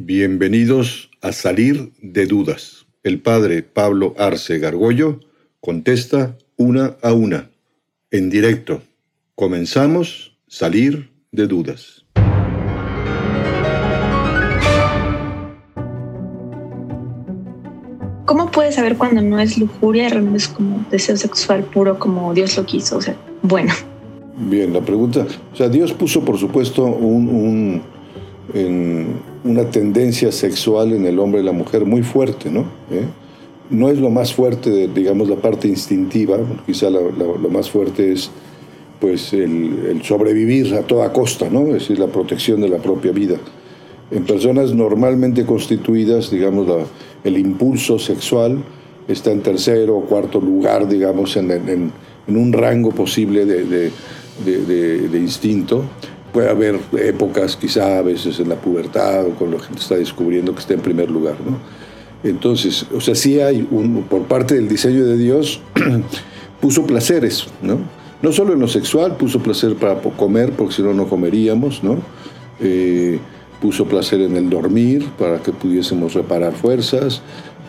Bienvenidos a Salir de Dudas. El padre Pablo Arce Gargollo contesta una a una, en directo. Comenzamos Salir de Dudas. ¿Cómo puedes saber cuando no es lujuria y realmente es como deseo sexual puro como Dios lo quiso? O sea, bueno. Bien, la pregunta, o sea, Dios puso por supuesto un, una tendencia sexual en el hombre y la mujer muy fuerte, ¿no? ¿Eh? No es lo más fuerte, digamos, la parte instintiva, quizá lo más fuerte es pues el, sobrevivir a toda costa, ¿no? Es decir, la protección de la propia vida. En personas normalmente constituidas, digamos, el impulso sexual está en tercero o cuarto lugar, digamos, en, un rango posible de, instinto. Puede haber épocas, quizá a veces en la pubertad o cuando la gente está descubriendo que está en primer lugar, ¿no? Entonces, o sea, sí hay, un, por parte del diseño de Dios, puso placeres, ¿no? No solo en lo sexual, puso placer para comer, porque si no, no comeríamos, ¿no? Eh, puso placer en el dormir, para que pudiésemos reparar fuerzas,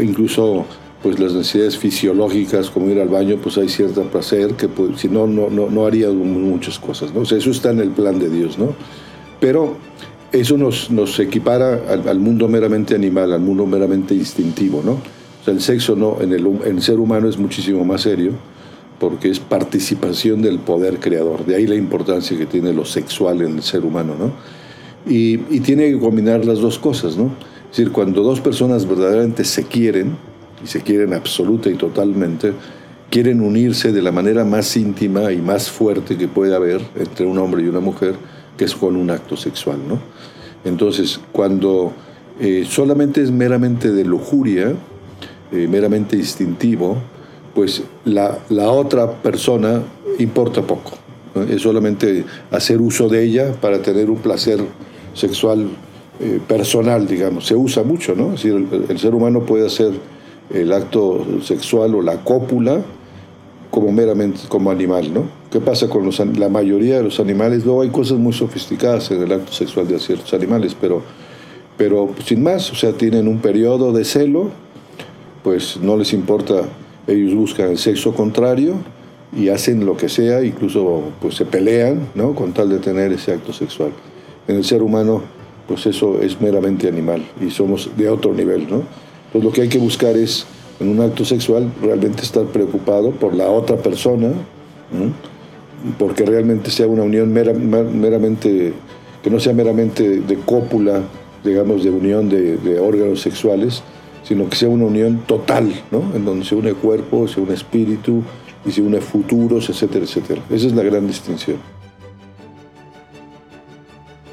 incluso pues las necesidades fisiológicas como ir al baño, pues hay cierto placer que pues, si no, no, no, haría muchas cosas, ¿no? O sea, eso está en el plan de Dios, ¿no? Pero eso nos, nos equipara al, mundo meramente animal, al mundo meramente instintivo, ¿no? O sea, el sexo no, en el, en el ser humano es muchísimo más serio porque es participación del poder creador. De ahí la importancia que tiene lo sexual en el ser humano, ¿no? Y, tiene que combinar las dos cosas, ¿no? Es decir, cuando dos personas verdaderamente se quieren, y se quieren absoluta y totalmente, quieren unirse de la manera más íntima y más fuerte que puede haber entre un hombre y una mujer, que es con un acto sexual, ¿no? Entonces, cuando eh, solamente es meramente de lujuria, eh, meramente instintivo, pues la, otra persona importa poco. Es solamente hacer uso de ella para tener un placer sexual eh, personal, digamos. Se usa mucho, ¿no? Es decir, el, ser humano puede hacer el acto sexual o la cópula como meramente como animal, ¿no? ¿Qué pasa con los, la mayoría de los animales? Luego hay cosas muy sofisticadas en el acto sexual de ciertos animales, pero, pero sin más, o sea, tienen un periodo de celo, pues no les importa ellos buscan el sexo contrario y hacen lo que sea, incluso pues se pelean, ¿no? Con tal de tener ese acto sexual. En el ser humano, pues eso es meramente animal y somos de otro nivel, ¿no? Entonces lo que hay que buscar es, en un acto sexual, realmente estar preocupado por la otra persona, porque realmente sea una unión meramente, que no sea meramente de cópula, digamos, de unión de, de órganos sexuales, sino que sea una unión total, ¿no? en donde se une cuerpo, se une espíritu y se une futuros, etcétera, etcétera. Esa es la gran distinción.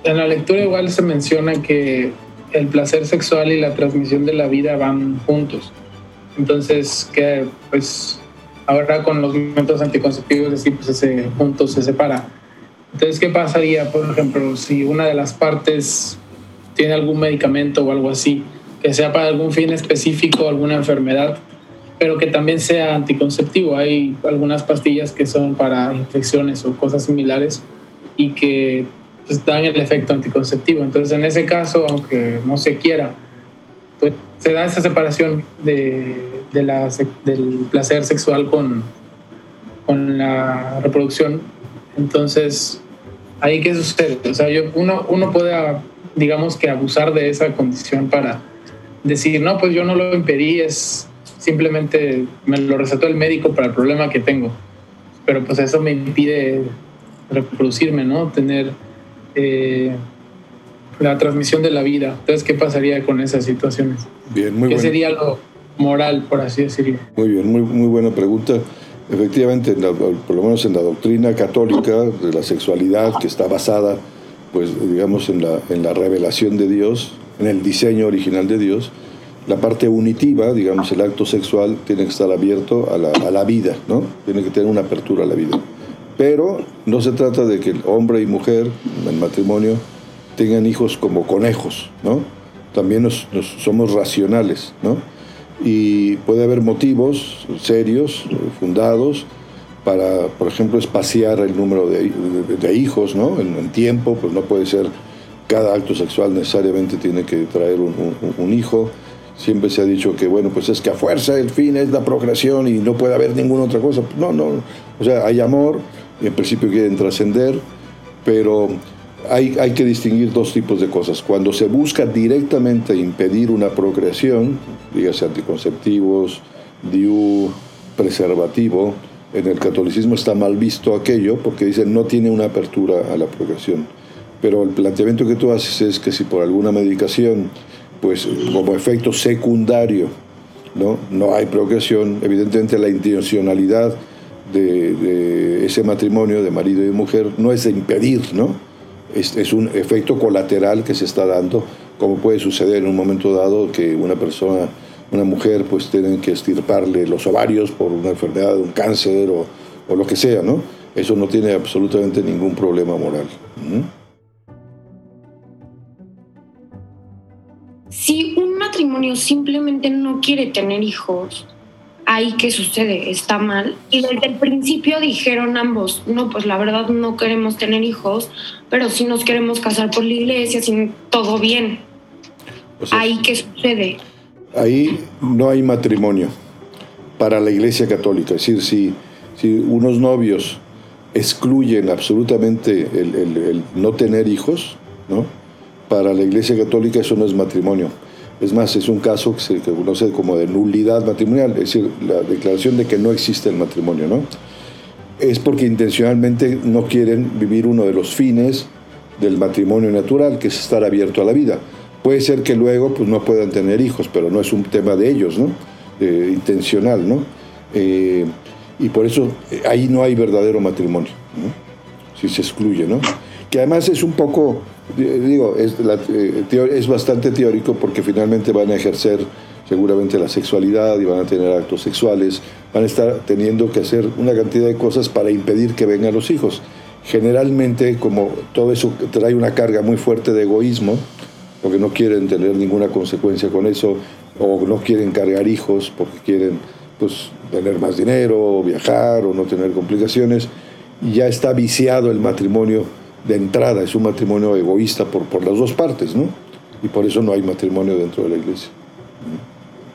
En la lectura igual se menciona que el placer sexual y la transmisión de la vida van juntos. Entonces, que pues ahora con los métodos anticonceptivos, así, pues ese punto se separa. Entonces, ¿qué pasaría, por ejemplo, si una de las partes tiene algún medicamento o algo así? que sea para algún fin específico, alguna enfermedad, pero que también sea anticonceptivo. Hay algunas pastillas que son para infecciones o cosas similares y que pues, dan el efecto anticonceptivo. Entonces, en ese caso, aunque no se quiera, pues se da esa separación de, de la, del placer sexual con, con la reproducción. Entonces, ahí qué sucede. O sea, yo, uno, uno puede, digamos que abusar de esa condición para decir, no, pues yo no lo impedí, es simplemente me lo recetó el médico para el problema que tengo. Pero pues eso me impide reproducirme, ¿no? Tener eh, la transmisión de la vida. Entonces, ¿qué pasaría con esas situaciones? Bien, muy ¿Qué sería lo moral, por así decirlo? Muy bien, muy, muy buena pregunta. Efectivamente, por lo menos en la doctrina católica de la sexualidad, que está basada, pues digamos, en la, en la revelación de Dios, en el diseño original de Dios, la parte unitiva, digamos, el acto sexual, tiene que estar abierto a la, a la, vida, ¿no? Tiene que tener una apertura a la vida. Pero no se trata de que el hombre y mujer, en matrimonio, tengan hijos como conejos, ¿no? También nos, somos racionales, ¿no? Y puede haber motivos serios, fundados, para, por ejemplo, espaciar el número de, hijos, ¿no? En, en, tiempo, pues no puede ser cada acto sexual necesariamente tiene que traer un, hijo. Siempre se ha dicho que, bueno, pues es que a fuerza el fin es la procreación y no puede haber ninguna otra cosa. No, no. O sea, hay amor en principio quieren trascender, pero hay, hay que distinguir dos tipos de cosas. Cuando se busca directamente impedir una procreación, dígase anticonceptivos, DIU, preservativo, en el catolicismo está mal visto aquello porque dicen no tiene una apertura a la procreación. Pero el planteamiento que tú haces es que si por alguna medicación, pues como efecto secundario, no, no hay procreación, evidentemente la intencionalidad de, ese matrimonio de marido y mujer no es de impedir, ¿no? Es, es un efecto colateral que se está dando, como puede suceder en un momento dado que una persona una mujer pues tienen que estirparle los ovarios por una enfermedad, un cáncer o, o lo que sea, ¿no? Eso no tiene absolutamente ningún problema moral. Si un matrimonio simplemente no quiere tener hijos, ahí qué sucede, está mal. Y desde el principio dijeron ambos, no, pues la verdad no queremos tener hijos, pero sí nos queremos casar por la iglesia, sin todo bien. ahí qué sucede ahí no hay matrimonio para la Iglesia Católica. Es decir, si, si unos novios excluyen absolutamente el, no tener hijos, ¿no? para la Iglesia Católica eso no es matrimonio. Es más, es un caso que se conoce como de nulidad matrimonial, es decir, la declaración de que no existe el matrimonio. ¿no? Es porque intencionalmente no quieren vivir uno de los fines del matrimonio natural, que es estar abierto a la vida. Puede ser que luego pues, no puedan tener hijos, pero no es un tema de ellos, ¿no? intencional, ¿no? Eh, y por eso eh, ahí no hay verdadero matrimonio, ¿no? Si se excluye, ¿no? Que además es un poco, digo, es, eh, es bastante teórico porque finalmente van a ejercer seguramente la sexualidad y van a tener actos sexuales, van a estar teniendo que hacer una cantidad de cosas para impedir que vengan los hijos. Generalmente, como todo eso trae una carga muy fuerte de egoísmo, porque no quieren tener ninguna consecuencia con eso, o no quieren cargar hijos porque quieren pues, tener más dinero, viajar o no tener complicaciones, ya está viciado el matrimonio de entrada, es un matrimonio egoísta por, por las dos partes, ¿no? Y por eso no hay matrimonio dentro de la iglesia.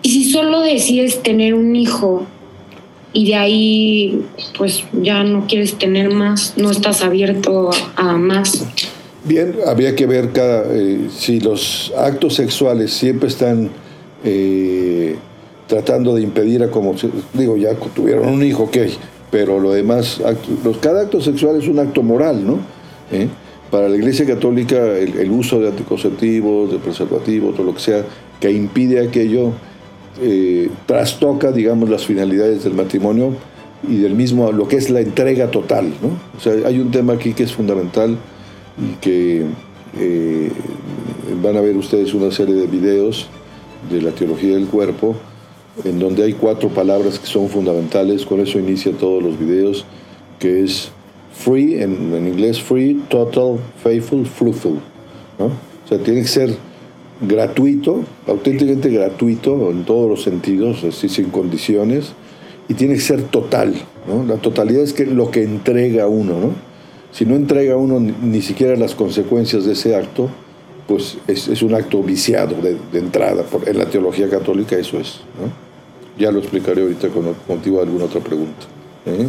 Y si solo decides tener un hijo y de ahí pues ya no quieres tener más, no estás abierto a más. Bien, habría que ver cada, eh, si los actos sexuales siempre están eh, tratando de impedir a como, digo, ya tuvieron un hijo, ok, pero lo demás, los, cada acto sexual es un acto moral, ¿no? ¿Eh? Para la Iglesia Católica el, uso de anticonceptivos, de preservativos, todo lo que sea, que impide aquello, trastoca, digamos, las finalidades del matrimonio y del mismo, lo que es la entrega total, ¿no? O sea, hay un tema aquí que es fundamental y que eh, van a ver ustedes una serie de videos de la teología del cuerpo, en donde hay cuatro palabras que son fundamentales, con eso inicia todos los videos, que es free, en, inglés free, total, faithful, fruitful. O sea, tiene que ser gratuito, auténticamente gratuito en todos los sentidos, así sin condiciones, y tiene que ser total. La totalidad es que lo que entrega uno, ¿no? Si no entrega uno ni siquiera las consecuencias de ese acto, pues es, un acto viciado de, entrada. Por, en la teología católica eso es. Ya lo explicaré ahorita con de alguna otra pregunta. ¿eh?